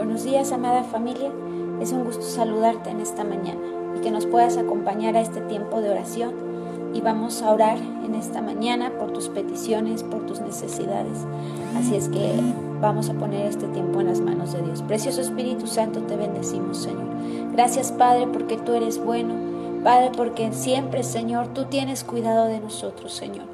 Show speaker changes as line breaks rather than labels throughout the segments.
Buenos días, amada familia. Es un gusto saludarte en esta mañana y que nos puedas acompañar a este tiempo de oración. Y vamos a orar en esta mañana por tus peticiones, por tus necesidades. Así es que vamos a poner este tiempo en las manos de Dios. Precioso Espíritu Santo, te bendecimos, Señor. Gracias, Padre, porque tú eres bueno. Padre, porque siempre, Señor, tú tienes cuidado de nosotros, Señor.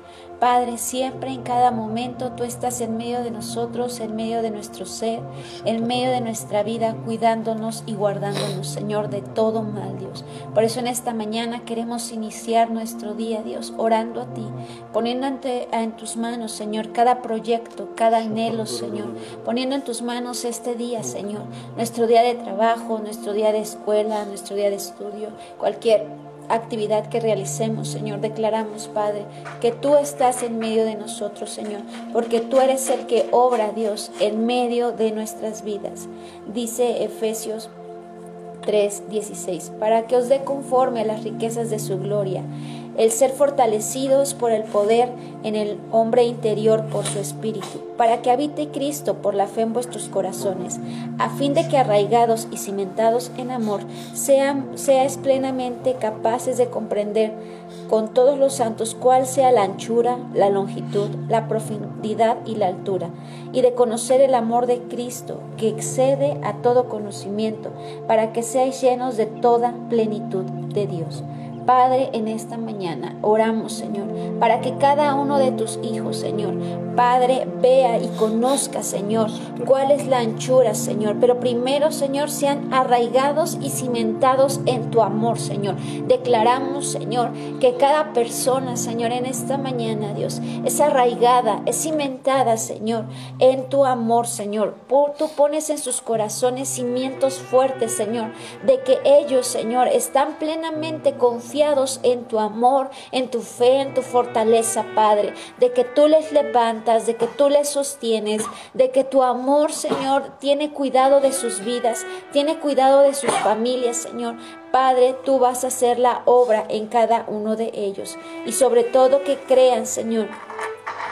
Padre, siempre en cada momento tú estás en medio de nosotros, en medio de nuestro ser, en medio de nuestra vida, cuidándonos y guardándonos, Señor, de todo mal, Dios. Por eso en esta mañana queremos iniciar nuestro día, Dios, orando a ti, poniendo en tus manos, Señor, cada proyecto, cada anhelo, Señor, poniendo en tus manos este día, Señor, nuestro día de trabajo, nuestro día de escuela, nuestro día de estudio, cualquier actividad que realicemos, Señor. Declaramos, Padre, que tú estás en medio de nosotros, Señor, porque tú eres el que obra, Dios, en medio de nuestras vidas. Dice Efesios 3:16, para que os dé conforme a las riquezas de su gloria el ser fortalecidos por el poder en el hombre interior por su espíritu, para que habite Cristo por la fe en vuestros corazones, a fin de que arraigados y cimentados en amor, sean, seáis plenamente capaces de comprender con todos los santos cuál sea la anchura, la longitud, la profundidad y la altura, y de conocer el amor de Cristo, que excede a todo conocimiento, para que seáis llenos de toda plenitud de Dios. Padre, en esta mañana oramos, Señor, para que cada uno de tus hijos, Señor, Padre, vea y conozca, Señor, cuál es la anchura, Señor. Pero primero, Señor, sean arraigados y cimentados en tu amor, Señor. Declaramos, Señor, que cada persona, Señor, en esta mañana, Dios, es arraigada, es cimentada, Señor, en tu amor, Señor. Tú pones en sus corazones cimientos fuertes, Señor, de que ellos, Señor, están plenamente confiados en tu amor, en tu fe, en tu fortaleza, Padre, de que tú les levantas, de que tú les sostienes, de que tu amor, Señor, tiene cuidado de sus vidas, tiene cuidado de sus familias, Señor. Padre, tú vas a hacer la obra en cada uno de ellos y sobre todo que crean, Señor,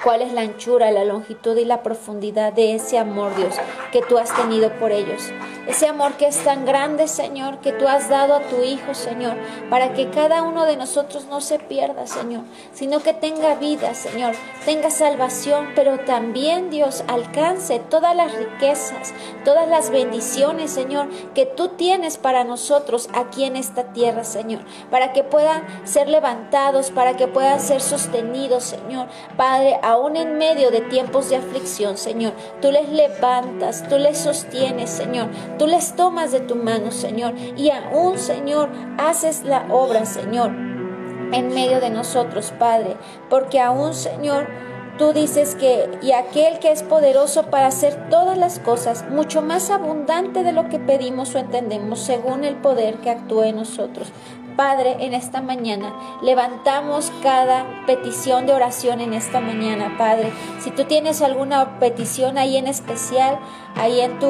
cuál es la anchura, la longitud y la profundidad de ese amor, Dios, que tú has tenido por ellos. Ese amor que es tan grande, Señor, que tú has dado a tu Hijo, Señor, para que cada uno de nosotros no se pierda, Señor, sino que tenga vida, Señor, tenga salvación, pero también, Dios, alcance todas las riquezas, todas las bendiciones, Señor, que tú tienes para nosotros aquí en esta tierra, Señor, para que puedan ser levantados, para que puedan ser sostenidos, Señor. Padre, aún en medio de tiempos de aflicción, Señor, tú les levantas, tú les sostienes, Señor Tú les tomas de tu mano, Señor, y aún, Señor, haces la obra, Señor, en medio de nosotros, Padre, porque aún, Señor, Tú dices que, y aquel que es poderoso para hacer todas las cosas, mucho más abundante de lo que pedimos o entendemos, según el poder que actúa en nosotros. Padre, en esta mañana levantamos cada petición de oración en esta mañana, Padre. Si tú tienes alguna petición ahí en especial, ahí en tu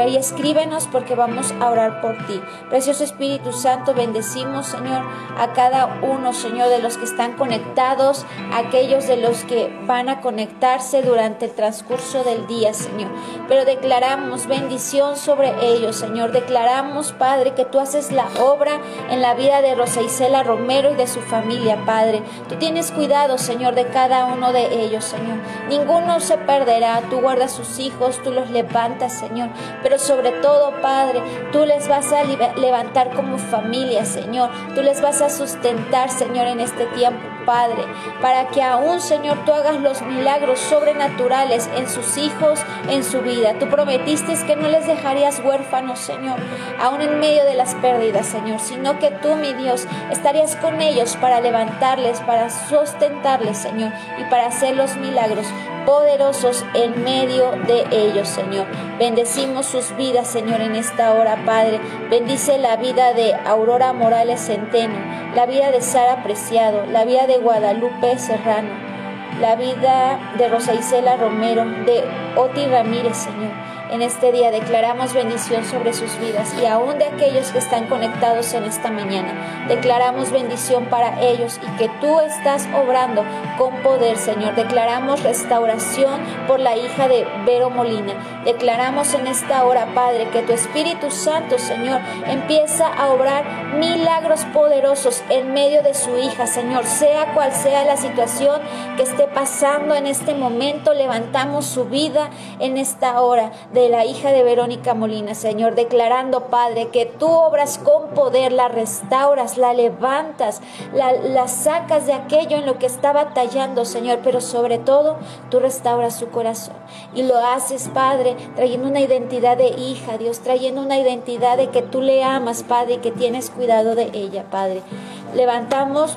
ahí escríbenos porque vamos a orar por ti. Precioso Espíritu Santo, bendecimos, Señor, a cada uno, Señor, de los que están conectados, aquellos de los que van a conectarse durante el transcurso del día, Señor. Pero declaramos bendición sobre ellos, Señor. Declaramos, Padre, que tú haces la obra en la vida de Rosa Isela Romero y de su familia, Padre. Tú tienes cuidado, Señor, de cada uno de ellos, Señor. Ninguno se perderá. Tú guardas sus hijos, tú los levantas, Señor. Pero sobre todo, Padre, tú les vas a levantar como familia, Señor. Tú les vas a sustentar, Señor, en este tiempo. Padre, para que aún, Señor, tú hagas los milagros sobrenaturales en sus hijos, en su vida. Tú prometiste que no les dejarías huérfanos, Señor, aún en medio de las pérdidas, Señor, sino que tú, mi Dios, estarías con ellos para levantarles, para sustentarles, Señor, y para hacer los milagros poderosos en medio de ellos, Señor. Bendecimos sus vidas, Señor, en esta hora, Padre. Bendice la vida de Aurora Morales Centeno, la vida de Sara Preciado, la vida de Guadalupe Serrano, la vida de Rosa Isela Romero, de Oti Ramírez, Señor en este día. Declaramos bendición sobre sus vidas y aún de aquellos que están conectados en esta mañana. Declaramos bendición para ellos y que tú estás obrando con poder, Señor. Declaramos restauración por la hija de Vero Molina. Declaramos en esta hora, Padre, que tu Espíritu Santo, Señor, empieza a obrar milagros poderosos en medio de su hija, Señor. Sea cual sea la situación que esté pasando en este momento, levantamos su vida en esta hora de la hija de Verónica Molina, Señor, declarando, Padre, que tú obras con poder, la restauras, la levantas, la, sacas de aquello en lo que está batallando, Señor, pero sobre todo tú restauras su corazón. Y lo haces, Padre, trayendo una identidad de hija, Dios, trayendo una identidad de que tú le amas, Padre, y que tienes cuidado de ella, Padre. Levantamos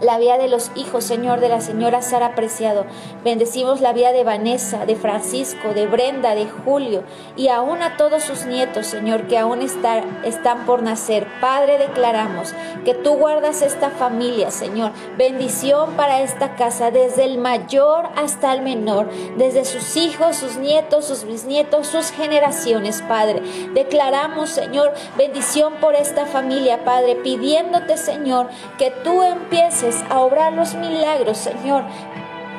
la vida de los hijos, Señor, de la señora Sara Preciado. Bendecimos la vida de Vanessa, de Francisco, de Brenda, de Julio y aún a todos sus nietos, Señor, que aún están por nacer. Padre, declaramos que tú guardas esta familia, Señor. Bendición para esta casa, desde el mayor hasta el menor, desde sus hijos, sus nietos, sus bisnietos, sus generaciones, Padre. Declaramos, Señor, bendición por esta familia, Padre, pidiéndote, Señor, que tú empieces a obrar los milagros, Señor,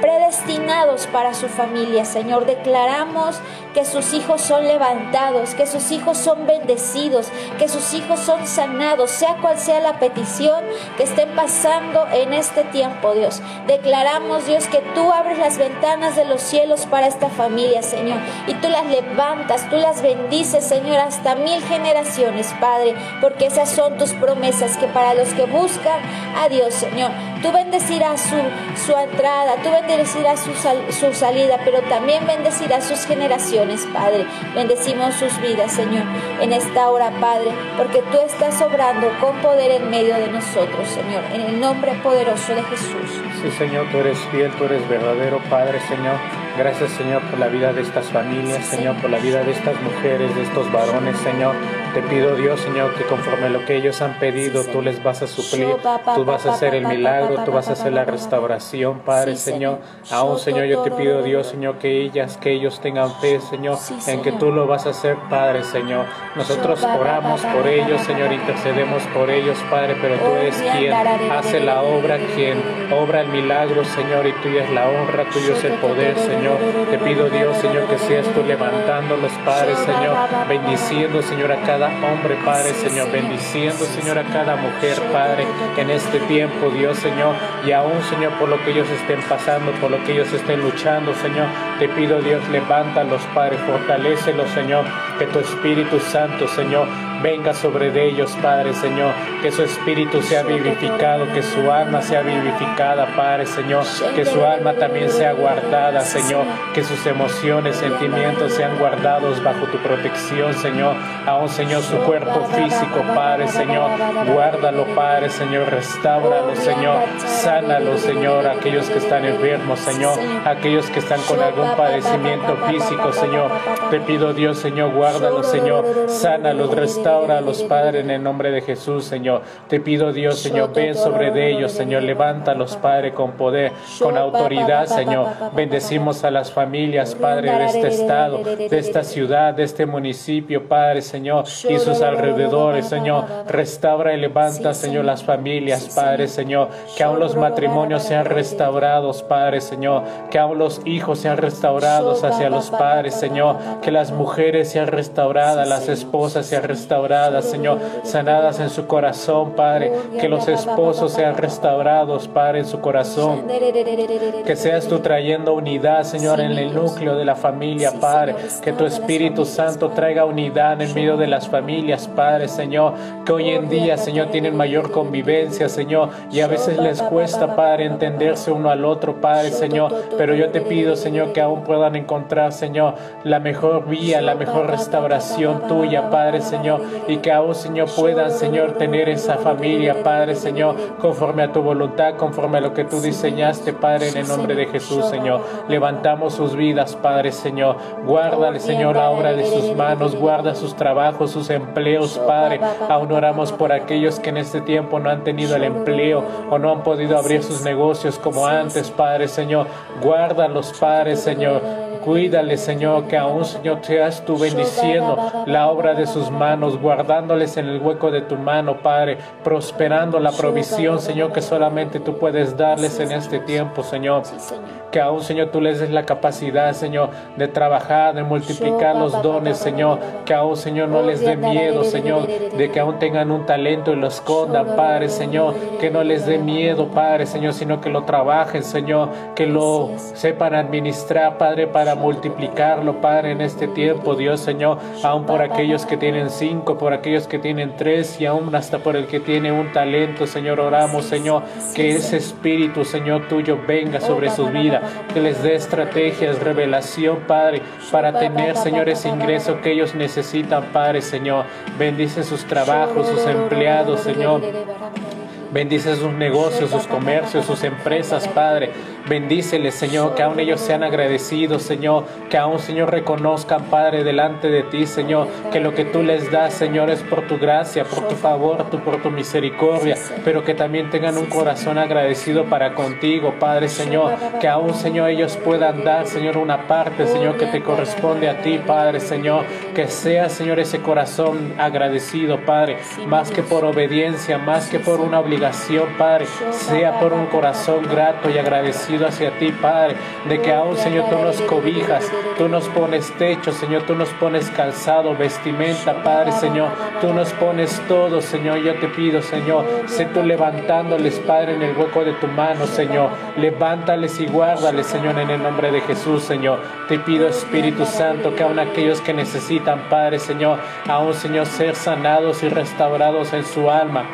predestinados para su familia, Señor. Declaramos que sus hijos son levantados, que sus hijos son bendecidos, que sus hijos son sanados, sea cual sea la petición que estén pasando en este tiempo, Dios. Declaramos, Dios, que tú abres las ventanas de los cielos para esta familia, Señor, y tú las levantas, tú las bendices, Señor, hasta mil generaciones, Padre, porque esas son tus promesas, que para los que buscan a Dios, Señor, tú bendecirás su, su entrada, tú bendecirás su, su salida, pero también bendecirás sus generaciones Padre. Bendecimos sus vidas, Señor, en esta hora, Padre, porque tú estás obrando con poder en medio de nosotros, Señor, en el nombre poderoso de Jesús.
Sí, Señor, tú eres fiel, tú eres verdadero, Padre, Señor. Gracias, Señor, por la vida de estas familias, Señor, por la vida de estas mujeres, de estos varones, Señor. Te pido, Dios, Señor, que conforme a lo que ellos han pedido, tú les vas a suplir, tú vas a hacer el milagro, tú vas a hacer la restauración, Padre, Señor. Aún, Señor, yo te pido, Dios, Señor, que ellas, que ellos tengan fe, Señor, en que tú lo vas a hacer, Padre, Señor. Nosotros oramos por ellos, Señor, intercedemos por ellos, Padre, pero tú eres quien hace la obra, quien obra el milagro, Señor, y tuya es la honra, tuyo es el poder, Señor. Te pido, Dios, Señor, que seas tú levantándolos, Padre, Señor, bendiciendo, Señor, a cada hombre, Padre, Señor, bendiciendo, Señor, a cada mujer, Padre, en este tiempo, Dios, Señor, y aún, Señor, por lo que ellos estén pasando, por lo que ellos estén luchando, Señor, te pido, Dios, levántalos, Padre, fortalécelos, Señor, que tu Espíritu Santo, Señor, venga sobre de ellos, Padre Señor, que su espíritu sea vivificado, que su alma sea vivificada, Padre Señor, que su alma también sea guardada, Señor, que sus emociones, sentimientos sean guardados bajo tu protección, Señor, aún, Señor, su cuerpo físico, Padre Señor, guárdalo, Padre Señor, restáuralo, Señor, sánalo, Señor, aquellos que están enfermos, Señor, aquellos que están con algún padecimiento físico, Señor, te pido, Dios, Señor, guárdalo, Señor, sánalos, restáuralos, padres en el nombre de Jesús, Señor. Te pido, Dios, Señor, ven sobre de ellos, Señor. Levántalos, Padre, con poder, con autoridad, Señor. Bendecimos a las familias, Padre, de este estado, de esta ciudad, de este municipio, Padre, Señor, y sus alrededores, Señor. Restaura y levanta, Señor, las familias, Padre, Señor. Que aún los matrimonios sean restaurados, Padre, Señor. Que aún los hijos sean restaurados hacia los padres, Señor. Que las mujeres sean restauradas, las esposas sean restauradas Señor, sanadas en su corazón, Padre. Que los esposos sean restaurados, Padre, en su corazón. Que seas tú trayendo unidad, Señor, en el núcleo de la familia, Padre. Que tu Espíritu Santo traiga unidad en medio de las familias, Padre, Señor. Que hoy en día, Señor, tienen mayor convivencia, Señor. Y a veces les cuesta, Padre, entenderse uno al otro, Padre, Señor. Pero yo te pido, Señor, que aún puedan encontrar, Señor, la mejor vía, la mejor restauración tuya, Padre Señor, y que aún, Señor, puedan, Señor, tener esa familia, Padre Señor, conforme a tu voluntad, conforme a lo que tú diseñaste, Padre, en el nombre de Jesús, Señor. Levantamos sus vidas, Padre Señor. Guárdale, Señor, la obra de sus manos, guarda sus trabajos, sus empleos, Padre. Aún oramos por aquellos que en este tiempo no han tenido el empleo o no han podido abrir sus negocios como antes, Padre Señor. Guárdalos, Padre Señor. Cuídale, Señor, que aún, Señor, seas tú bendiciendo la obra de sus manos, guardándoles en el hueco de tu mano, Padre, prosperando la provisión, Señor, que solamente tú puedes darles en este tiempo, Señor. Que aún, Señor, tú les des la capacidad, Señor, de trabajar, de multiplicar los dones, Señor. Que aún, Señor, no les dé miedo, Señor, de que aún tengan un talento y lo escondan, Padre, Señor. Que no les dé miedo, Padre, Señor, sino que lo trabajen, Señor. Que lo sepan administrar, Padre, para multiplicarlo, Padre, en este tiempo, Dios, Señor. Aún por aquellos que tienen cinco, por aquellos que tienen tres y aún hasta por el que tiene un talento, Señor. Oramos, Señor, que ese espíritu, Señor, tuyo venga sobre sus vidas que les dé estrategias, revelación, Padre, para tener, Señor, ese ingreso que ellos necesitan, Padre, Señor. Bendice sus trabajos, sus empleados, Señor. Bendice sus negocios, sus comercios, sus empresas, Padre. Bendíceles, Señor, que aún ellos sean agradecidos, Señor, que aún, Señor, reconozcan, Padre, delante de ti, Señor, que lo que tú les das, Señor, es por tu gracia, por tu favor, por tu misericordia, pero que también tengan un corazón agradecido para contigo, Padre, Señor, que aún, Señor, ellos puedan dar, Señor, una parte, Señor, que te corresponde a ti, Padre, Señor, que sea, Señor, ese corazón agradecido, Padre, más que por obediencia, más que por una obligación Padre, sea por un corazón grato y agradecido hacia ti, Padre, de que aún, Señor, tú nos cobijas, tú nos pones techo, Señor, tú nos pones calzado, vestimenta, Padre, Señor, tú nos pones todo, Señor, yo te pido, Señor, sé tú levantándoles, Padre, en el hueco de tu mano, Señor, levántales y guárdales, Señor, en el nombre de Jesús, Señor, te pido, Espíritu Santo, que aún aquellos que necesitan, Padre, Señor, aún, Señor, ser sanados y restaurados en su alma,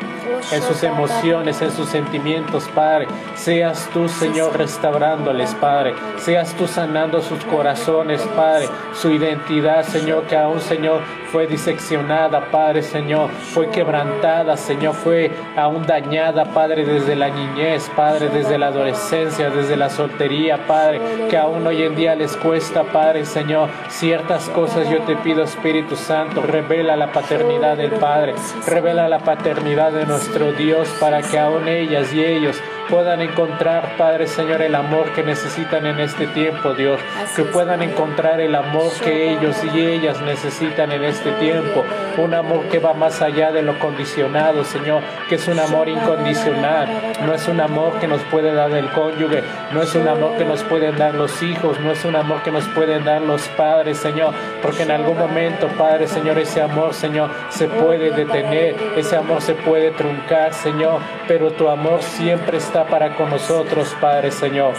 en sus emociones, en sus sentimientos, Padre. Seas tú, Señor, restaurándoles, Padre. Seas tú sanando sus corazones, Padre. Su identidad, Señor, que aún, Señor, fue diseccionada, Padre, Señor. Fue quebrantada, Señor. Fue aún dañada, Padre, desde la niñez, Padre, desde la adolescencia, desde la soltería, Padre. Que aún hoy en día les cuesta, Padre, Señor, ciertas cosas. Yo te pido, Espíritu Santo, revela la paternidad del Padre. Revela la paternidad de nuestro Dios, para que aún ellas y ellos puedan encontrar, Padre Señor, el amor que necesitan en este tiempo, Dios. que puedan encontrar el amor que ellos y ellas necesitan en este tiempo. Un amor que va más allá de lo condicionado, Señor, que es un amor incondicional. No es un amor que nos puede dar el cónyuge, no es un amor que nos pueden dar los hijos, no es un amor que nos pueden dar los padres, Señor, porque en algún momento, Padre Señor, ese amor, Señor, se puede detener, ese amor se puede truncar, Señor, pero tu amor siempre está para con nosotros, Padre Señor.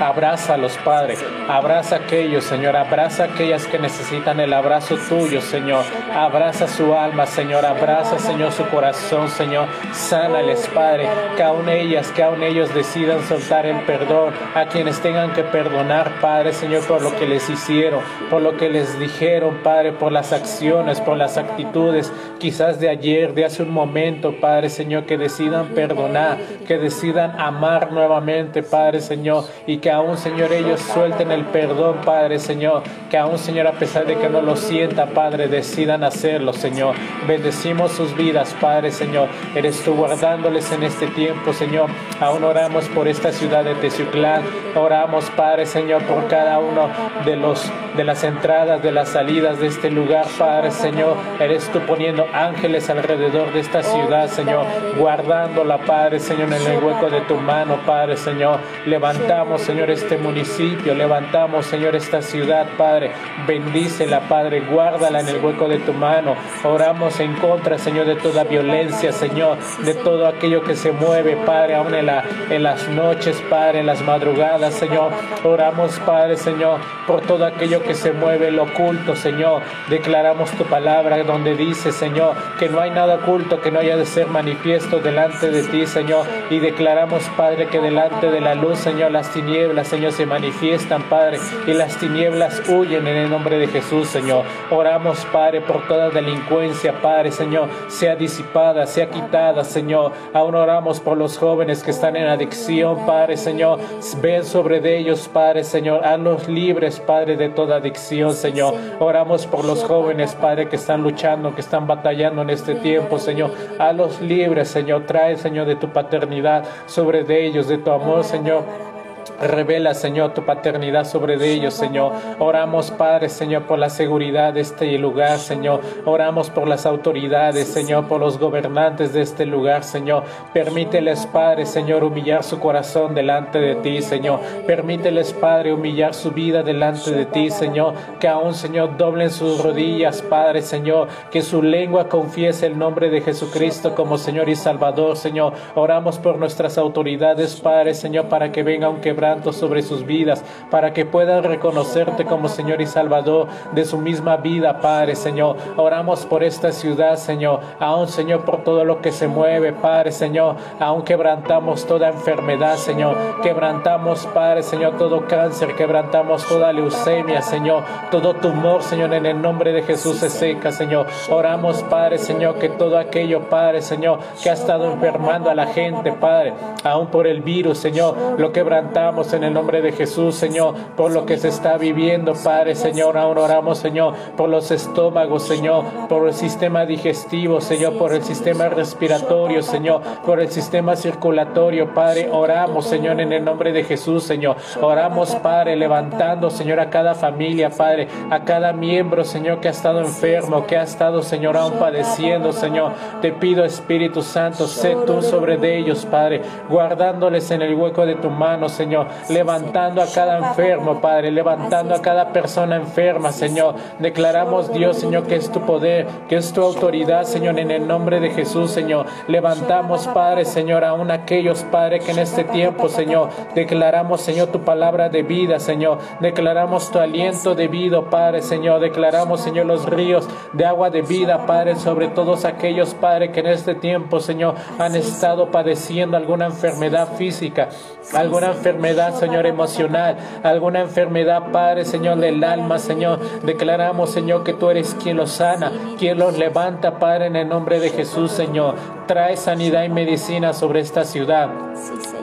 Abrázalos, Padre. Abraza a aquellos, Señor. Abraza a aquellas que necesitan el abrazo tuyo, Señor. Abraza su alma, Señor. Abraza, Señor, su corazón, Señor. Sánales, Padre. Que aún ellas, que aún ellos decidan soltar el perdón a quienes tengan que perdonar, Padre, Señor, por lo que les hicieron, por lo que les dijeron, Padre, por las acciones, por las actitudes, quizás de ayer, de hace un momento, Padre, Señor, que decidan perdonar, que decidan amar nuevamente, Padre, Señor, y que que aún, Señor, ellos suelten el perdón, Padre, Señor. Que aún, Señor, a pesar de que no lo sienta, Padre, decidan hacerlo, Señor. Bendecimos sus vidas, Padre, Señor. Eres tú guardándoles en este tiempo, Señor. Aún oramos por esta ciudad de Teciuclán. Oramos, Padre, Señor, por cada uno de los de las entradas, de las salidas de este lugar, Padre, Señor. Eres tú poniendo ángeles alrededor de esta ciudad, Señor. Guardándola, Padre, Señor, en el hueco de tu mano, Padre, Señor. Levantamos, Señor Señor, este municipio. Levantamos, Señor, esta ciudad, Padre. Bendícela, Padre. Guárdala en el hueco de tu mano. Oramos en contra, Señor, de toda violencia, Señor, de todo aquello que se mueve, Padre, aún en, la, en las noches, Padre, en las madrugadas, Señor. Oramos, Padre, Señor, por todo aquello que se mueve, lo oculto, Señor. Declaramos tu palabra donde dice, Señor, que no hay nada oculto que no haya de ser manifiesto delante de ti, Señor. Y declaramos, Padre, que delante de la luz, Señor, las tinieblas tinieblas, Señor, se manifiestan, Padre, y las tinieblas huyen en el nombre de Jesús, Señor. Oramos, Padre, por toda delincuencia, Padre, Señor, sea disipada, sea quitada, Señor. Aún oramos por los jóvenes que están en adicción, Padre, Señor. Ven sobre de ellos, Padre, Señor. Hazlos libres, Padre, de toda adicción, Señor. Oramos por los jóvenes, Padre, que están luchando, que están batallando en este tiempo, Señor. Hazlos libres, Señor. Trae, Señor, de tu paternidad sobre de ellos, de tu amor, Señor. Revela, Señor, tu paternidad sobre ellos, Señor. Oramos, Padre, Señor, por la seguridad de este lugar, Señor. Oramos por las autoridades, Señor, por los gobernantes de este lugar, Señor. Permíteles, Padre, Señor, humillar su corazón delante de ti, Señor. Permíteles, Padre, humillar su vida delante de ti, Señor. Que aún, Señor, doblen sus rodillas, Padre, Señor. Que su lengua confiese el nombre de Jesucristo como Señor y Salvador, Señor. Oramos por nuestras autoridades, Padre, Señor, para que venga un quebranto sobre sus vidas, para que puedan reconocerte como Señor y Salvador de su misma vida, Padre, Señor. Oramos por esta ciudad, Señor, aún, Señor, por todo lo que se mueve, Padre, Señor, aún quebrantamos toda enfermedad, Señor, quebrantamos, Padre, Señor, todo cáncer, quebrantamos toda leucemia, Señor, todo tumor, Señor, en el nombre de Jesús se seca, Señor. Oramos, Padre, Señor, que todo aquello, Padre, Señor, que ha estado enfermando a la gente, Padre, aún por el virus, Señor, lo quebrantamos en el nombre de Jesús, Señor, por lo que se está viviendo, Padre, Señor. Ahora oramos, Señor, por los estómagos, Señor, por el sistema digestivo, Señor, por el sistema respiratorio, Señor, por el sistema circulatorio, Padre. Oramos, Señor, en el nombre de Jesús, Señor. Oramos, Padre, levantando, Señor, a cada familia, Padre, a cada miembro, Señor, que ha estado enfermo, que ha estado, Señor, aún padeciendo, Señor. Te pido, Espíritu Santo, sé tú sobre de ellos, Padre, guardándoles en el hueco de tu mano, Señor levantando a cada enfermo, Padre, levantando a cada persona enferma, Señor. Declaramos, Dios, Señor, que es tu poder, que es tu autoridad, Señor, en el nombre de Jesús, Señor. Levantamos, Padre, Señor, aún aquellos, Padre, que en este tiempo, Señor, declaramos, Señor, tu palabra de vida, Señor. Declaramos tu aliento de vida, Padre, Señor. Declaramos, Señor, los ríos de agua de vida, Padre, sobre todos aquellos, Padre, que en este tiempo, Señor, han estado padeciendo alguna enfermedad física, alguna enfermedad Señor, emocional, alguna enfermedad, Padre, Señor, del alma, Señor. Declaramos, Señor, que tú eres quien los sana, quien los levanta, Padre, en el nombre de Jesús, Señor. Trae sanidad y medicina sobre esta ciudad.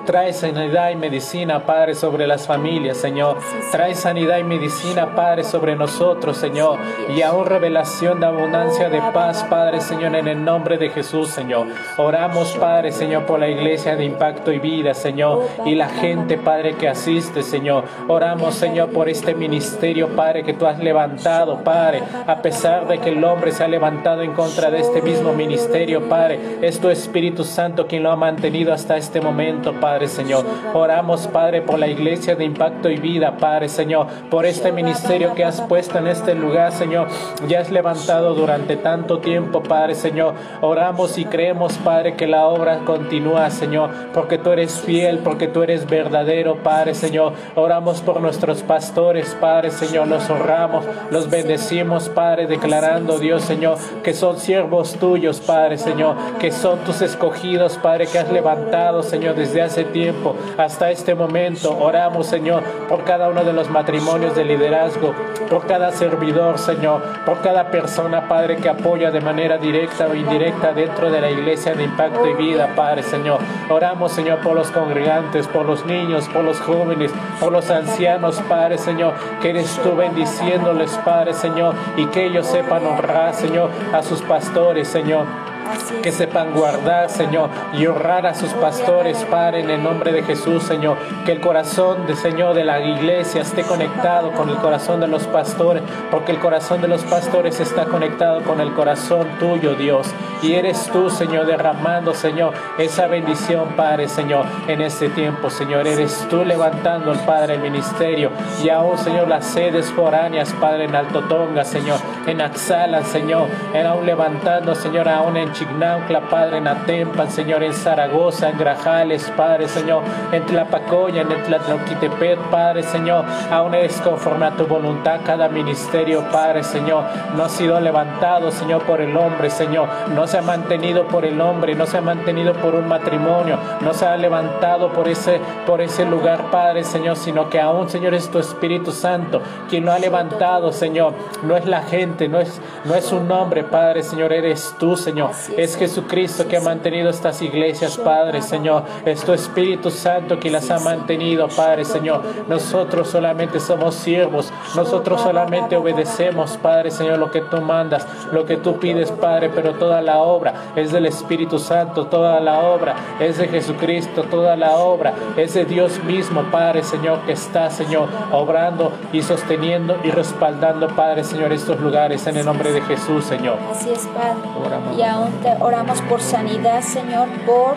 Trae sanidad y medicina, Padre, sobre las familias, Señor. Trae sanidad y medicina, Padre, sobre nosotros, Señor. Y aún revelación de abundancia de paz, Padre, Señor, en el nombre de Jesús, Señor. Oramos, Padre, Señor, por la iglesia de impacto y vida, Señor. Y la gente, Padre, que asiste, Señor. Oramos, Señor, por este ministerio, Padre, que tú has levantado, Padre. A pesar de que el hombre se ha levantado en contra de este mismo ministerio, Padre. Es tu Espíritu Santo quien lo ha mantenido hasta este momento, Padre. Padre Señor. Oramos, Padre, por la iglesia de impacto y vida, Padre Señor, por este ministerio que has puesto en este lugar, Señor. Ya has levantado durante tanto tiempo, Padre Señor. Oramos y creemos, Padre, que la obra continúa, Señor, porque tú eres fiel, porque tú eres verdadero, Padre Señor. Oramos por nuestros pastores, Padre Señor. Los honramos, los bendecimos, Padre, declarando, Dios Señor, que son siervos tuyos, Padre Señor, que son tus escogidos, Padre, que has levantado, Señor, desde hace tiempo hasta este momento. Oramos, Señor, por cada uno de los matrimonios de liderazgo, por cada servidor, Señor, por cada persona, Padre, que apoya de manera directa o indirecta dentro de la iglesia de impacto y vida, Padre, Señor. Oramos, Señor, por los congregantes, por los niños, por los jóvenes, por los ancianos, Padre, Señor, que eres tú bendiciéndoles, Padre, Señor, y que ellos sepan honrar, Señor, a sus pastores, Señor que sepan guardar, Señor, y honrar a sus pastores, Padre, en el nombre de Jesús, Señor. Que el corazón de Señor de la iglesia esté conectado con el corazón de los pastores, porque el corazón de los pastores está conectado con el corazón tuyo, Dios. Y eres tú, Señor, derramando, Señor, esa bendición, Padre, Señor, en este tiempo, Señor. Eres tú levantando, el Padre, el ministerio. Y aún, Señor, las sedes foráneas, Padre, en Alto Tonga, Señor en Axala, Señor, aún levantando, Señor, aún en Chignaucla, Padre, en Atempan, Señor, en Zaragoza, en Grajales, Padre, Señor, en Tlapacoya, en Tlatlauquitepet, Padre, Señor, aún es conforme a tu voluntad cada ministerio, Padre, Señor, no ha sido levantado, Señor, por el hombre, Señor, no se ha mantenido por el hombre, no se ha mantenido por un matrimonio, no se ha levantado por ese, por ese lugar, Padre, Señor, sino que aún, Señor, es tu Espíritu Santo quien lo ha levantado, Señor. No es la gente, no es, no es un nombre, Padre, Señor, eres tú, Señor. Es Jesucristo que ha mantenido estas iglesias, Padre, Señor. Es tu Espíritu Santo que las ha mantenido, Padre, Señor. Nosotros solamente somos siervos, nosotros solamente obedecemos, Padre, Señor, lo que tú mandas, lo que tú pides, Padre, pero toda la obra es del Espíritu Santo, toda la obra es de Jesucristo, toda la obra es de Dios mismo, Padre, Señor, que está, Señor, obrando y sosteniendo y respaldando, Padre, Señor, estos lugares en el nombre de Jesús, Señor.
Así es, Padre. Y aún oramos por sanidad, Señor, por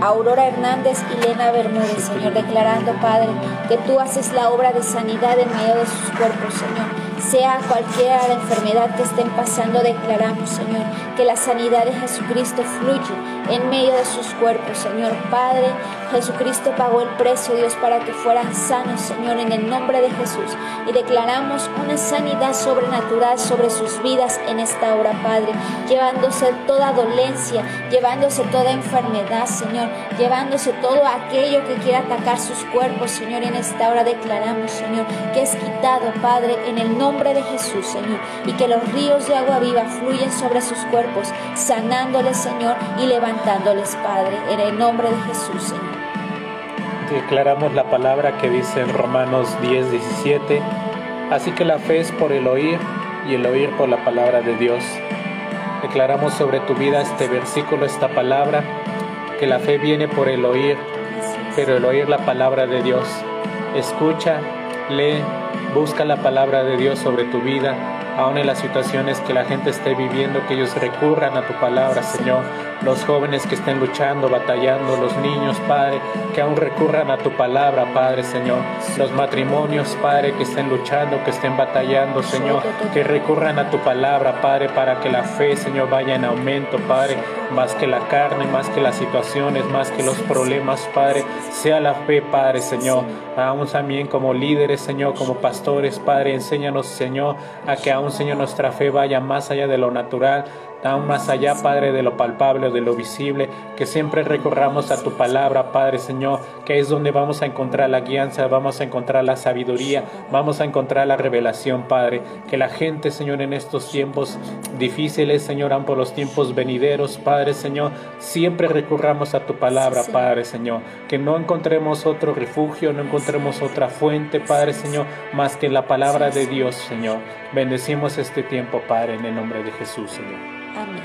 Aurora Hernández y Lena Bermúdez, Señor, declarando, Padre, que tú haces la obra de sanidad en medio de sus cuerpos, Señor. Sea cualquiera la enfermedad que estén pasando, declaramos, Señor, que la sanidad de Jesucristo fluye en medio de sus cuerpos, Señor. Padre, Jesucristo pagó el precio, Dios, para que fueran sanos, Señor, en el nombre de Jesús. Y declaramos una sanidad sobrenatural sobre sus vidas en esta hora, Padre, llevándose toda dolencia, llevándose toda enfermedad, Señor, llevándose todo aquello que quiera atacar sus cuerpos, Señor. En esta hora declaramos, Señor, que es quitado, Padre, en el nombre de Jesús, Señor, y que los ríos de agua viva fluyen sobre sus cuerpos, sanándoles, Señor, y levantándoles, Padre, en el nombre de Jesús, Señor.
Declaramos la palabra que dice en Romanos 10, 17, así que la fe es por el oír y el oír por la palabra de Dios. Declaramos sobre tu vida este versículo, esta palabra, que la fe viene por el oír, pero el oír la palabra de Dios. Escucha, lee, Busca la palabra de Dios sobre tu vida, aun en las situaciones que la gente esté viviendo, que ellos recurran a tu palabra, Señor. Los jóvenes que estén luchando, batallando, los niños, Padre, que aún recurran a tu palabra, Padre Señor, los matrimonios, Padre, que estén luchando, que estén batallando, Señor, que recurran a tu palabra, Padre, para que la fe, Señor, vaya en aumento, Padre, más que la carne, más que las situaciones, más que los problemas, Padre, sea la fe, Padre, Señor, aún también como líderes, Señor, como pastores, Padre, enséñanos, Señor, a que aún, Señor, nuestra fe vaya más allá de lo natural, aún más allá, Padre, de lo palpable o de lo visible, que siempre recorramos a tu palabra, Padre Señor, que es donde vamos a encontrar la guianza, vamos a encontrar la sabiduría, vamos a encontrar la revelación, Padre. Que la gente, Señor, en estos tiempos difíciles, Señor, aún por los tiempos venideros, Padre Señor, siempre recurramos a tu palabra, Padre Señor. Que no encontremos otro refugio, no encontremos otra fuente, Padre Señor, más que la palabra de Dios, Señor. Bendecimos este tiempo, Padre, en el nombre de Jesús, Señor.
Amén.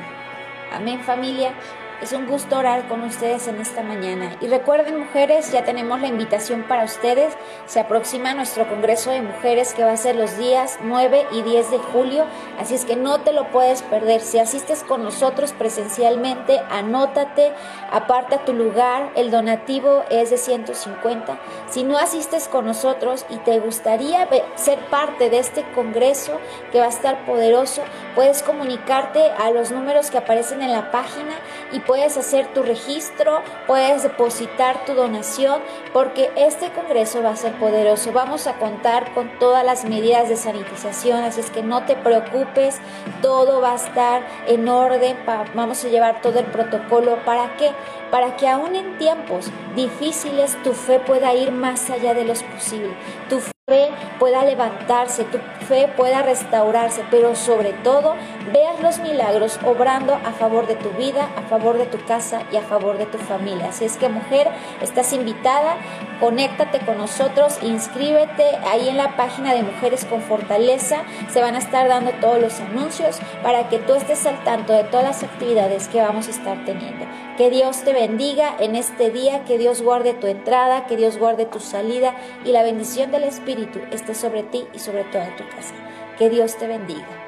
Amén familia. Es un gusto orar con ustedes en esta mañana. Y recuerden, mujeres, ya tenemos la invitación para ustedes. Se aproxima nuestro Congreso de Mujeres que va a ser los días 9 y 10 de julio. Así es que no te lo puedes perder. Si asistes con nosotros presencialmente, anótate, aparta tu lugar. El donativo es de 150. Si no asistes con nosotros y te gustaría ser parte de este Congreso que va a estar poderoso, puedes comunicarte a los números que aparecen en la página y puedes hacer tu registro, puedes depositar tu donación, porque este congreso va a ser poderoso. Vamos a contar con todas las medidas de sanitización, así es que no te preocupes, todo va a estar en orden, vamos a llevar todo el protocolo. ¿Para qué? Para que aún en tiempos difíciles tu fe pueda ir más allá de los posibles. Tu fe pueda levantarse, tu fe pueda restaurarse, pero sobre todo veas los milagros obrando a favor de tu vida, a favor de tu casa y a favor de tu familia. Así es que mujer, estás invitada, conéctate con nosotros, inscríbete ahí en la página de Mujeres con Fortaleza, se van a estar dando todos los anuncios para que tú estés al tanto de todas las actividades que vamos a estar teniendo. Que Dios te bendiga en este día, que Dios guarde tu entrada, que Dios guarde tu salida y la bendición del Espíritu esté sobre ti y sobre toda tu casa. Que Dios te bendiga.